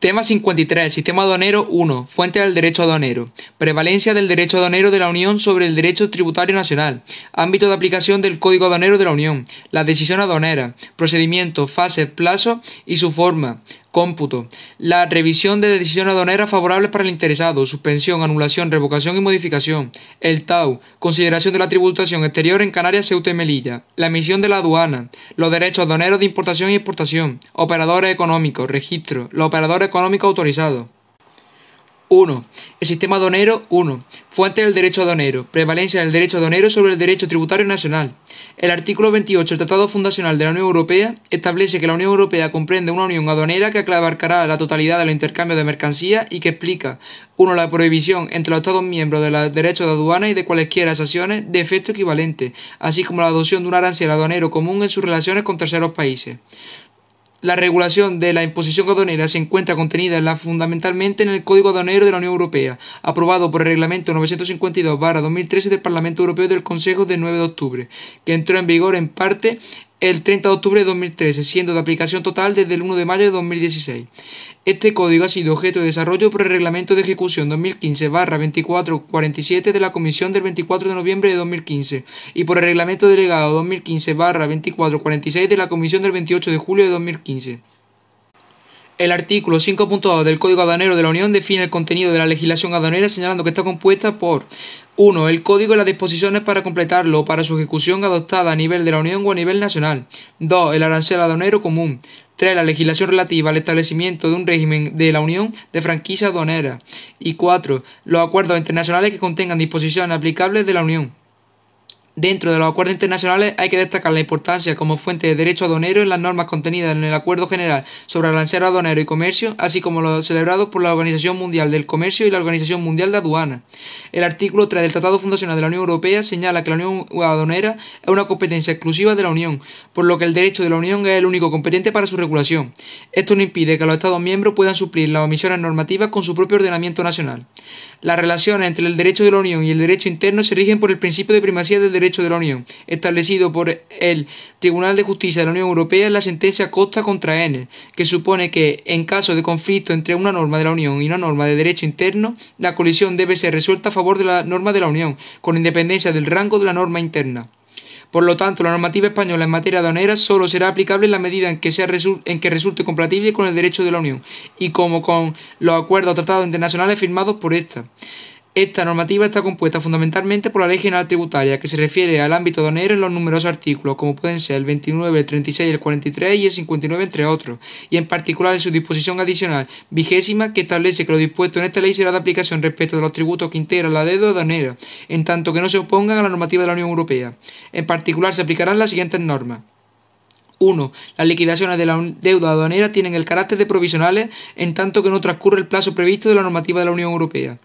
Tema 53. Sistema aduanero 1. Fuente del derecho aduanero. Prevalencia del derecho aduanero de la Unión sobre el derecho tributario nacional. Ámbito de aplicación del Código aduanero de la Unión. La decisión aduanera. Procedimiento, fases, plazo y su forma. Cómputo. La revisión de decisiones aduaneras favorables para el interesado. Suspensión, anulación, revocación y modificación. El TAU. Consideración de la tributación exterior en Canarias, Ceuta y Melilla. La emisión de la aduana. Los derechos aduaneros de importación y exportación. Operadores económicos. Registro. Los operadores económicos autorizados. 1. El sistema aduanero 1. Fuente del derecho aduanero. Prevalencia del derecho aduanero sobre el derecho tributario nacional. El artículo 28 del Tratado Fundacional de la Unión Europea establece que la Unión Europea comprende una unión aduanera que abarcará la totalidad del intercambio de mercancías y que explica 1. La prohibición entre los Estados miembros de los derechos de aduana y de cualesquiera sanciones de efecto equivalente, así como la adopción de un arancel aduanero común en sus relaciones con terceros países. La regulación de la imposición aduanera se encuentra contenida fundamentalmente en el Código Aduanero de la Unión Europea, aprobado por el Reglamento 952-2013 del Parlamento Europeo y del Consejo del 9 de octubre, que entró en vigor en parte el 30 de octubre de 2013, siendo de aplicación total desde el 1 de mayo de 2016. Este código ha sido objeto de desarrollo por el Reglamento de Ejecución 2015-2447 de la Comisión del 24 de noviembre de 2015 y por el Reglamento Delegado 2015-2446 de la Comisión del 28 de julio de 2015. El artículo 5.2 del Código Aduanero de la Unión define el contenido de la legislación aduanera señalando que está compuesta por 1. El código y las disposiciones para completarlo o para su ejecución adoptada a nivel de la Unión o a nivel nacional. 2. El arancel aduanero común. 3. La legislación relativa al establecimiento de un régimen de la Unión de franquicia aduanera. Y 4. Los acuerdos internacionales que contengan disposiciones aplicables de la Unión. Dentro de los acuerdos internacionales hay que destacar la importancia como fuente de derecho aduanero en las normas contenidas en el Acuerdo General sobre Arancel Aduanero y Comercio, así como los celebrados por la Organización Mundial del Comercio y la Organización Mundial de Aduana. El artículo 3 del Tratado Fundacional de la Unión Europea señala que la Unión Aduanera es una competencia exclusiva de la Unión, por lo que el derecho de la Unión es el único competente para su regulación. Esto no impide que los Estados miembros puedan suplir las omisiones normativas con su propio ordenamiento nacional. Las relaciones entre el derecho de la Unión y el derecho interno se rigen por el principio de primacía del derecho de la Unión, establecido por el Tribunal de Justicia de la Unión Europea en la sentencia Costa contra N, que supone que, en caso de conflicto entre una norma de la Unión y una norma de derecho interno, la colisión debe ser resuelta a favor de la norma de la Unión, con independencia del rango de la norma interna. Por lo tanto, la normativa española en materia aduanera solo será aplicable en la medida en que, sea en que resulte compatible con el derecho de la Unión y como con los acuerdos o tratados internacionales firmados por esta. Esta normativa está compuesta fundamentalmente por la Ley General Tributaria, que se refiere al ámbito aduanero en los numerosos artículos, como pueden ser el 29, el 36, el 43 y el 59, entre otros, y en particular en su disposición adicional vigésima, que establece que lo dispuesto en esta ley será de aplicación respecto de los tributos que integran la deuda aduanera, en tanto que no se opongan a la normativa de la Unión Europea. En particular, se aplicarán las siguientes normas. 1. Las liquidaciones de la deuda aduanera tienen el carácter de provisionales en tanto que no transcurre el plazo previsto de la normativa de la Unión Europea.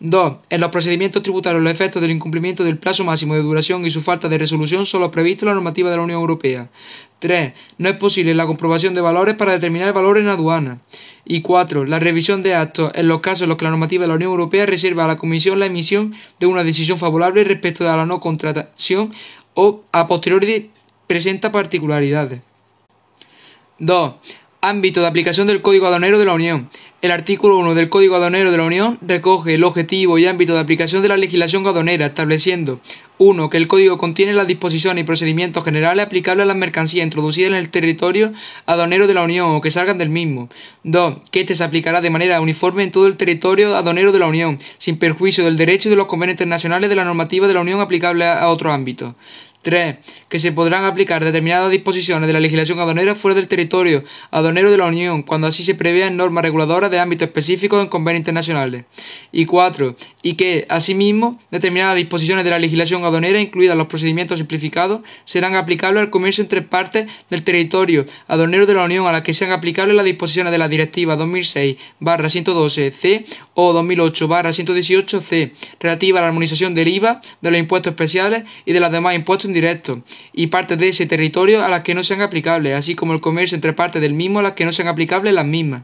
2. En los procedimientos tributarios los efectos del incumplimiento del plazo máximo de duración y su falta de resolución son los previstos en la normativa de la Unión Europea. 3. No es posible la comprobación de valores para determinar el valor en aduana. Y 4. La revisión de actos en los casos en los que la normativa de la Unión Europea reserva a la Comisión la emisión de una decisión favorable respecto de la no contratación o a posteriori presenta particularidades. 2. Ámbito de aplicación del Código Aduanero de la Unión. El artículo 1 del Código Aduanero de la Unión recoge el objetivo y ámbito de aplicación de la legislación aduanera, estableciendo 1. Que el Código contiene las disposiciones y procedimientos generales aplicables a las mercancías introducidas en el territorio aduanero de la Unión o que salgan del mismo. 2. Que éste se aplicará de manera uniforme en todo el territorio aduanero de la Unión, sin perjuicio del derecho y de los convenios internacionales de la normativa de la Unión aplicable a otro ámbito. 3. Que se podrán aplicar determinadas disposiciones de la legislación aduanera fuera del territorio aduanero de la Unión, cuando así se prevean normas reguladoras de ámbito específico en convenios internacionales. Y 4. Y que, asimismo, determinadas disposiciones de la legislación aduanera, incluidas los procedimientos simplificados, serán aplicables al comercio entre partes del territorio aduanero de la Unión a las que sean aplicables las disposiciones de la Directiva 2006-112-C o 2008-118-C, relativa a la armonización del IVA, de los impuestos especiales y de los demás impuestos indirectos, y partes de ese territorio a las que no sean aplicables, así como el comercio entre partes del mismo a las que no sean aplicables las mismas.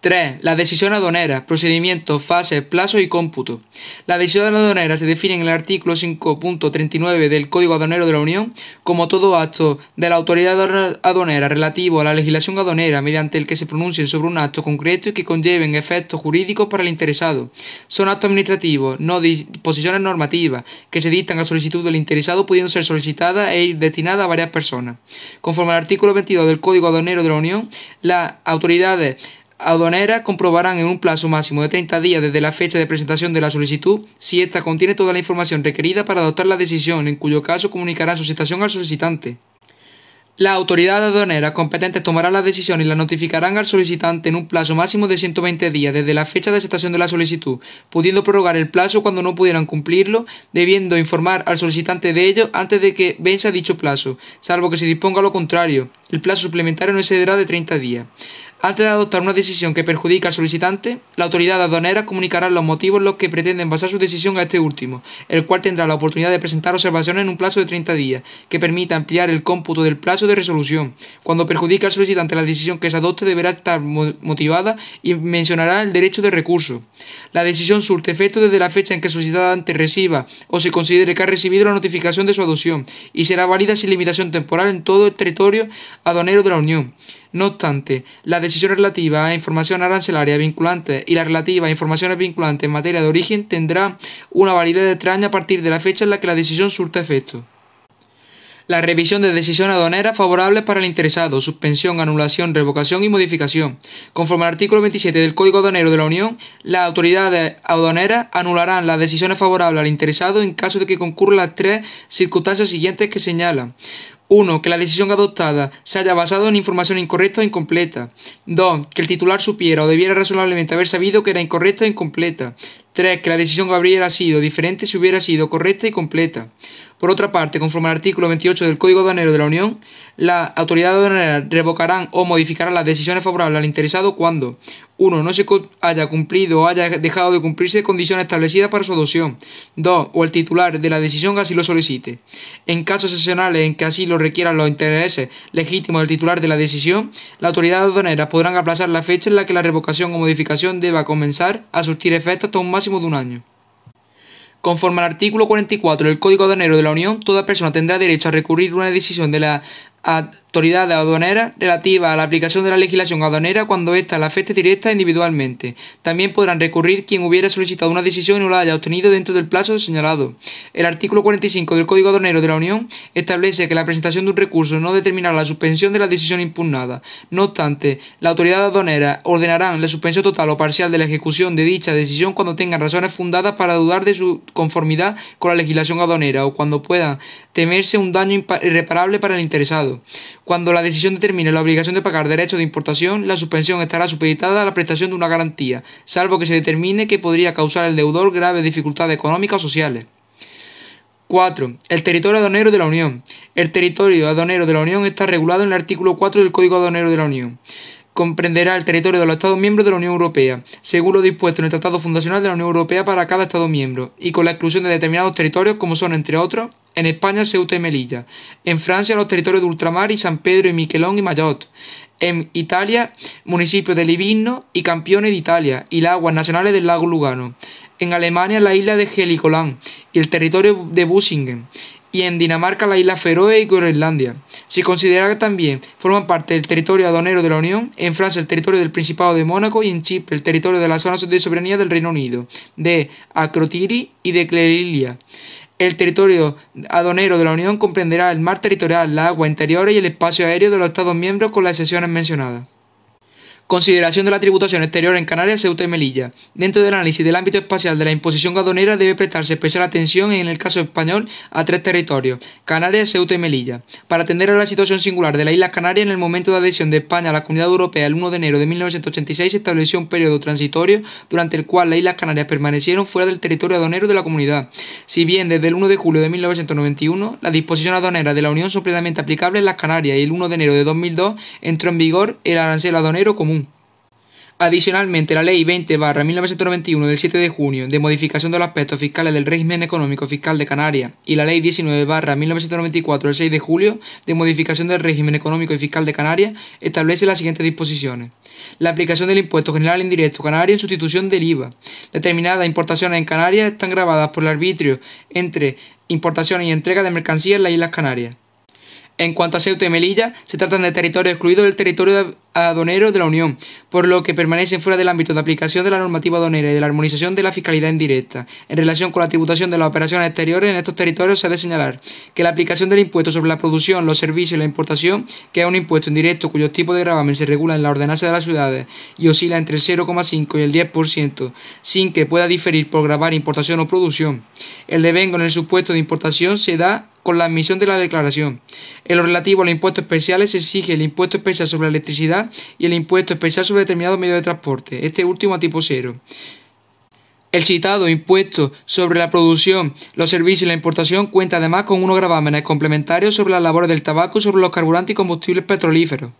3. La decisión aduanera, procedimientos, fases, plazos y cómputo. La decisión aduanera se define en el artículo 5.39 del Código Aduanero de la Unión como todo acto de la autoridad aduanera relativo a la legislación aduanera mediante el que se pronuncien sobre un acto concreto y que conlleven efectos jurídicos para el interesado. Son actos administrativos, no disposiciones normativas, que se dictan a solicitud del interesado pudiendo ser solicitadas e ir destinadas a varias personas. Conforme al artículo 22 del Código Aduanero de la Unión, las autoridades aduaneras comprobarán en un plazo máximo de 30 días desde la fecha de presentación de la solicitud si ésta contiene toda la información requerida para adoptar la decisión, en cuyo caso comunicarán su situación al solicitante. Las autoridades aduaneras competentes tomarán la decisión y la notificarán al solicitante en un plazo máximo de 120 días desde la fecha de aceptación de la solicitud, pudiendo prorrogar el plazo cuando no pudieran cumplirlo, debiendo informar al solicitante de ello antes de que venza dicho plazo, salvo que se disponga lo contrario. El plazo suplementario no excederá de 30 días. Antes de adoptar una decisión que perjudica al solicitante, la autoridad aduanera comunicará los motivos en los que pretenden basar su decisión a este último, el cual tendrá la oportunidad de presentar observaciones en un plazo de 30 días, que permita ampliar el cómputo del plazo de resolución. Cuando perjudica al solicitante la decisión que se adopte deberá estar motivada y mencionará el derecho de recurso. La decisión surte efecto desde la fecha en que el solicitante reciba o se considere que ha recibido la notificación de su adopción y será válida sin limitación temporal en todo el territorio aduanero de la Unión. No obstante, la decisión relativa a información arancelaria vinculante y la relativa a informaciones vinculantes en materia de origen tendrá una validez años a partir de la fecha en la que la decisión surta efecto. La revisión de decisión aduanera favorable para el interesado, suspensión, anulación, revocación y modificación. Conforme al artículo 27 del Código Aduanero de la Unión, las autoridades aduaneras anularán las decisiones favorables al interesado en caso de que concurran las tres circunstancias siguientes que señalan. 1. Que la decisión adoptada se haya basado en información incorrecta o incompleta. 2. Que el titular supiera o debiera razonablemente haber sabido que era incorrecta o incompleta. 3. Que la decisión habría sido diferente si hubiera sido correcta y completa. Por otra parte, conforme al artículo 28 del Código Aduanero de la Unión, las autoridades aduaneras revocarán o modificarán las decisiones favorables al interesado cuando 1. No se haya cumplido o haya dejado de cumplirse condiciones establecidas para su adopción. 2. O el titular de la decisión así lo solicite. En casos excepcionales en que así lo requieran los intereses legítimos del titular de la decisión, las autoridades aduaneras podrán aplazar la fecha en la que la revocación o modificación deba comenzar a surtir efecto hasta un máximo de un año. Conforme al artículo 44 del Código Aduanero de la Unión, toda persona tendrá derecho a recurrir una decisión de la autoridad aduanera relativa a la aplicación de la legislación aduanera cuando ésta la afecte directa individualmente. También podrán recurrir quien hubiera solicitado una decisión y no la haya obtenido dentro del plazo señalado. El artículo 45 del Código Aduanero de la Unión establece que la presentación de un recurso no determinará la suspensión de la decisión impugnada. No obstante, la autoridad aduanera ordenará la suspensión total o parcial de la ejecución de dicha decisión cuando tengan razones fundadas para dudar de su conformidad con la legislación aduanera o cuando pueda temerse un daño irreparable para el interesado. Cuando la decisión determine la obligación de pagar derechos de importación, la suspensión estará supeditada a la prestación de una garantía, salvo que se determine que podría causar al deudor graves dificultades económicas o sociales. 4. El territorio aduanero de la Unión. El territorio aduanero de la Unión está regulado en el artículo 4 del Código Aduanero de la Unión comprenderá el territorio de los Estados miembros de la Unión Europea, según lo dispuesto en el Tratado Fundacional de la Unión Europea para cada Estado miembro, y con la exclusión de determinados territorios como son, entre otros, en España Ceuta y Melilla, en Francia los territorios de ultramar y San Pedro y Miquelón y Mayotte, en Italia municipios de Livigno y Campione de Italia y las aguas nacionales del lago Lugano, en Alemania la isla de Heligoland y el territorio de Busingen, y en Dinamarca la isla Feroe y Groenlandia. Se considera que también forman parte del territorio aduanero de la Unión, en Francia el territorio del Principado de Mónaco y en Chipre el territorio de las zonas de soberanía del Reino Unido, de Acrotiri y de Clerilia. El territorio aduanero de la Unión comprenderá el mar territorial, la agua interior y el espacio aéreo de los Estados miembros con las excepciones mencionadas. Consideración de la tributación exterior en Canarias, Ceuta y Melilla. Dentro del análisis del ámbito espacial de la imposición aduanera debe prestarse especial atención en el caso español a tres territorios, Canarias, Ceuta y Melilla, para atender a la situación singular de las Islas Canarias en el momento de adhesión de España a la Comunidad Europea el 1 de enero de 1986 se estableció un periodo transitorio durante el cual las Islas Canarias permanecieron fuera del territorio aduanero de la comunidad. Si bien desde el 1 de julio de 1991 las disposiciones aduaneras de la Unión son plenamente aplicables en las Canarias y el 1 de enero de 2002 entró en vigor el arancel aduanero común. Adicionalmente, la Ley 20 1991 del 7 de junio de modificación de los aspectos fiscales del régimen económico fiscal de Canarias y la Ley 19 1994 del 6 de julio de modificación del régimen económico y fiscal de Canarias establece las siguientes disposiciones. La aplicación del impuesto general indirecto canario en sustitución del IVA. Determinadas importaciones en Canarias están grabadas por el arbitrio entre importaciones y entrega de mercancías en las Islas Canarias. En cuanto a Ceuta y Melilla, se tratan de territorios excluidos del territorio aduanero de la Unión, por lo que permanecen fuera del ámbito de aplicación de la normativa aduanera y de la armonización de la fiscalidad indirecta. En relación con la tributación de las operaciones exteriores en estos territorios se ha de señalar que la aplicación del impuesto sobre la producción, los servicios y la importación, que es un impuesto indirecto cuyo tipo de gravamen se regula en la ordenanza de las ciudades y oscila entre el 0,5 y el 10%, sin que pueda diferir por grabar importación o producción. El devengo en el supuesto de importación se da con la admisión de la declaración. En lo relativo a los impuestos especiales se exige el impuesto especial sobre la electricidad y el impuesto especial sobre determinados medios de transporte, este último a tipo cero. El citado impuesto sobre la producción, los servicios y la importación cuenta además con unos gravámenes complementarios sobre las labores del tabaco y sobre los carburantes y combustibles petrolíferos.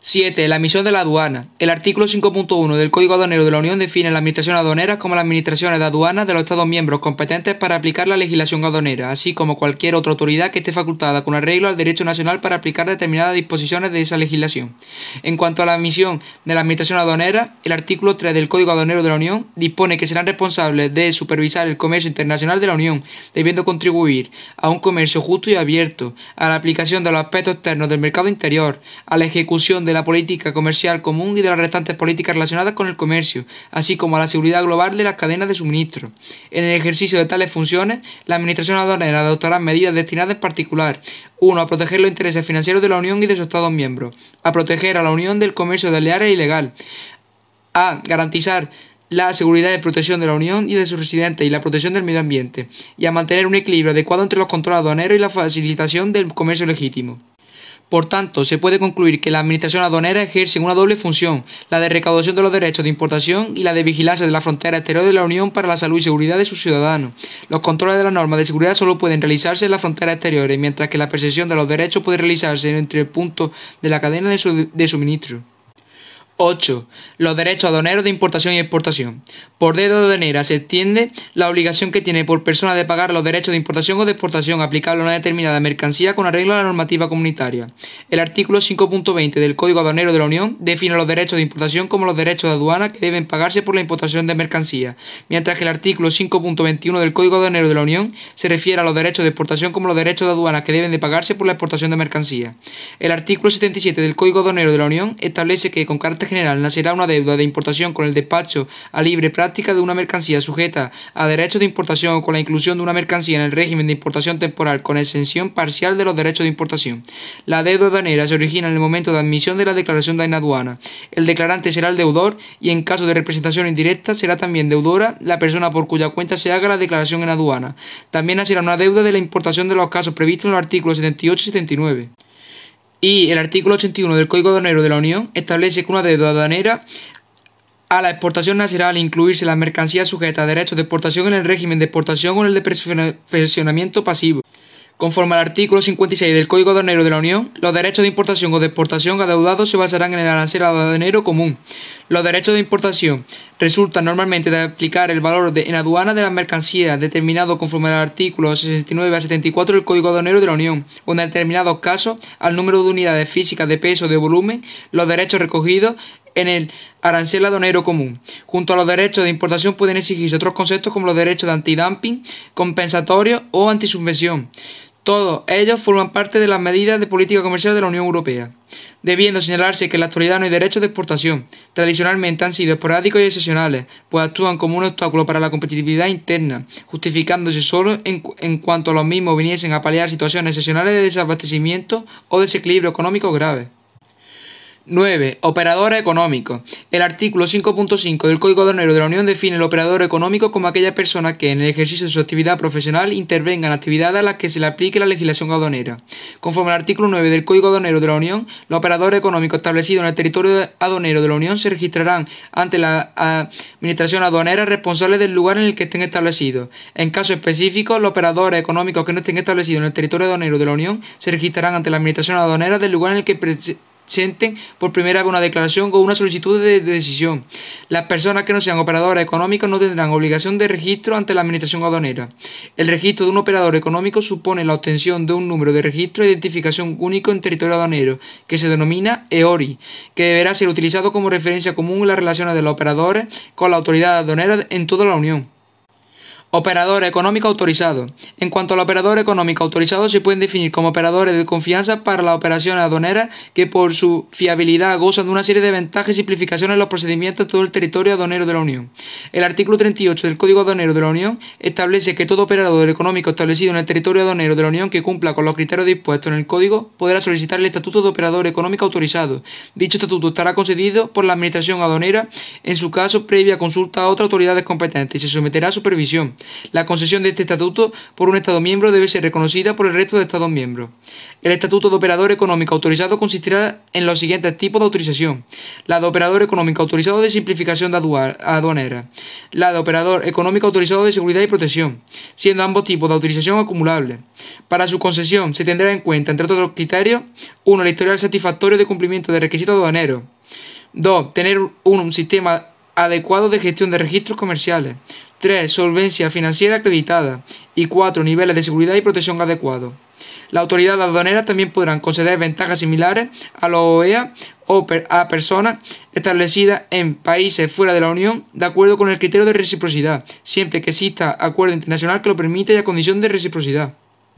7. La emisión de la aduana. El artículo 5.1 del Código Aduanero de la Unión define la Administración aduanera como las administraciones de aduanas de los Estados miembros competentes para aplicar la legislación aduanera, así como cualquier otra autoridad que esté facultada con arreglo al derecho nacional para aplicar determinadas disposiciones de esa legislación. En cuanto a la emisión de la Administración aduanera, el artículo 3 del Código Aduanero de la Unión dispone que serán responsables de supervisar el comercio internacional de la Unión, debiendo contribuir a un comercio justo y abierto, a la aplicación de los aspectos externos del mercado interior, a la ejecución de la política comercial común y de las restantes políticas relacionadas con el comercio, así como a la seguridad global de las cadenas de suministro. En el ejercicio de tales funciones, la Administración aduanera adoptará medidas destinadas en particular 1. A proteger los intereses financieros de la Unión y de sus Estados miembros. A proteger a la Unión del comercio desleal e ilegal. A. Garantizar la seguridad y protección de la Unión y de sus residentes y la protección del medio ambiente, y a mantener un equilibrio adecuado entre los controles aduaneros y la facilitación del comercio legítimo. Por tanto, se puede concluir que la Administración aduanera ejerce una doble función, la de recaudación de los derechos de importación y la de vigilancia de la frontera exterior de la Unión para la salud y seguridad de sus ciudadanos. Los controles de las normas de seguridad solo pueden realizarse en las fronteras exteriores, mientras que la percepción de los derechos puede realizarse entre el punto de la cadena de, suministro. 8. Los derechos aduaneros de importación y exportación. Por dedo de aduanera se extiende la obligación que tiene por persona de pagar los derechos de importación o de exportación aplicable a una determinada mercancía con arreglo a la normativa comunitaria. El artículo 5.20 del Código Aduanero de la Unión define los derechos de importación como los derechos de aduana que deben pagarse por la importación de mercancías, mientras que el artículo 5.21 del Código Aduanero de la Unión se refiere a los derechos de exportación como los derechos de aduana que deben de pagarse por la exportación de mercancías. El artículo 77 del Código Aduanero de la Unión establece que con carácter general nacerá una deuda de importación con el despacho a libre práctica de una mercancía sujeta a derechos de importación o con la inclusión de una mercancía en el régimen de importación temporal con exención parcial de los derechos de importación. La deuda aduanera se origina en el momento de admisión de la declaración de aduana. El declarante será el deudor y en caso de representación indirecta será también deudora la persona por cuya cuenta se haga la declaración en aduana. También nacerá una deuda de la importación de los casos previstos en los artículos 78 y 79. Y el artículo 81 del Código Aduanero de la Unión establece que una deuda aduanera a la exportación nacional incluirse las mercancías sujetas a derechos de exportación en el régimen de exportación o en el de perfeccionamiento pasivo. Conforme al artículo 56 del Código Aduanero de la Unión, los derechos de importación o de exportación adeudados se basarán en el arancel aduanero común. Los derechos de importación resultan normalmente de aplicar el valor de, en aduana de las mercancías determinado conforme al artículo 69 a 74 del Código Aduanero de la Unión, o en determinados casos al número de unidades físicas de peso o de volumen, los derechos recogidos en el arancel aduanero común. Junto a los derechos de importación pueden exigirse otros conceptos como los derechos de antidumping, compensatorio o antisubvención. Todos ellos forman parte de las medidas de política comercial de la Unión Europea, debiendo señalarse que en la actualidad no hay derechos de exportación. Tradicionalmente han sido esporádicos y excepcionales, pues actúan como un obstáculo para la competitividad interna, justificándose solo en, cuanto los mismos viniesen a paliar situaciones excepcionales de desabastecimiento o desequilibrio económico grave. 9. Operador económico. El artículo 5.5 del Código Aduanero de la Unión define el operador económico como aquella persona que, en el ejercicio de su actividad profesional, intervenga en actividades a las que se le aplique la legislación aduanera. Conforme al artículo 9 del Código Aduanero de la Unión, los operadores económicos establecidos en el territorio aduanero de la Unión se registrarán ante la Administración aduanera responsable del lugar en el que estén establecidos. En caso específico, los operadores económicos que no estén establecidos en el territorio aduanero de la Unión se registrarán ante la Administración aduanera del lugar en el que presenten por primera vez una declaración o una solicitud de, decisión. Las personas que no sean operadoras económicos no tendrán obligación de registro ante la Administración aduanera. El registro de un operador económico supone la obtención de un número de registro de identificación único en territorio aduanero, que se denomina EORI, que deberá ser utilizado como referencia común en las relaciones de los operadores con la autoridad aduanera en toda la Unión. Operador económico autorizado. En cuanto al operador económico autorizado, se pueden definir como operadores de confianza para las operaciones aduaneras que por su fiabilidad gozan de una serie de ventajas y simplificaciones en los procedimientos en todo el territorio aduanero de la Unión. El artículo 38 del Código Aduanero de la Unión establece que todo operador económico establecido en el territorio aduanero de la Unión que cumpla con los criterios dispuestos en el Código podrá solicitar el estatuto de operador económico autorizado. Dicho estatuto estará concedido por la Administración aduanera en su caso previa consulta a otras autoridades competentes y se someterá a supervisión. La concesión de este estatuto por un Estado miembro debe ser reconocida por el resto de Estados miembros. El estatuto de operador económico autorizado consistirá en los siguientes tipos de autorización. La de operador económico autorizado de simplificación aduanera. La de operador económico autorizado de seguridad y protección, siendo ambos tipos de autorización acumulables. Para su concesión se tendrá en cuenta, entre otros criterios, uno, el historial satisfactorio de cumplimiento de requisitos aduaneros. 2. Tener un sistema adecuado de gestión de registros comerciales. 3. Solvencia financiera acreditada. Y 4. Niveles de seguridad y protección adecuados. Las autoridades aduaneras también podrán conceder ventajas similares a los OEA o a personas establecidas en países fuera de la Unión de acuerdo con el criterio de reciprocidad, siempre que exista acuerdo internacional que lo permita y a condición de reciprocidad.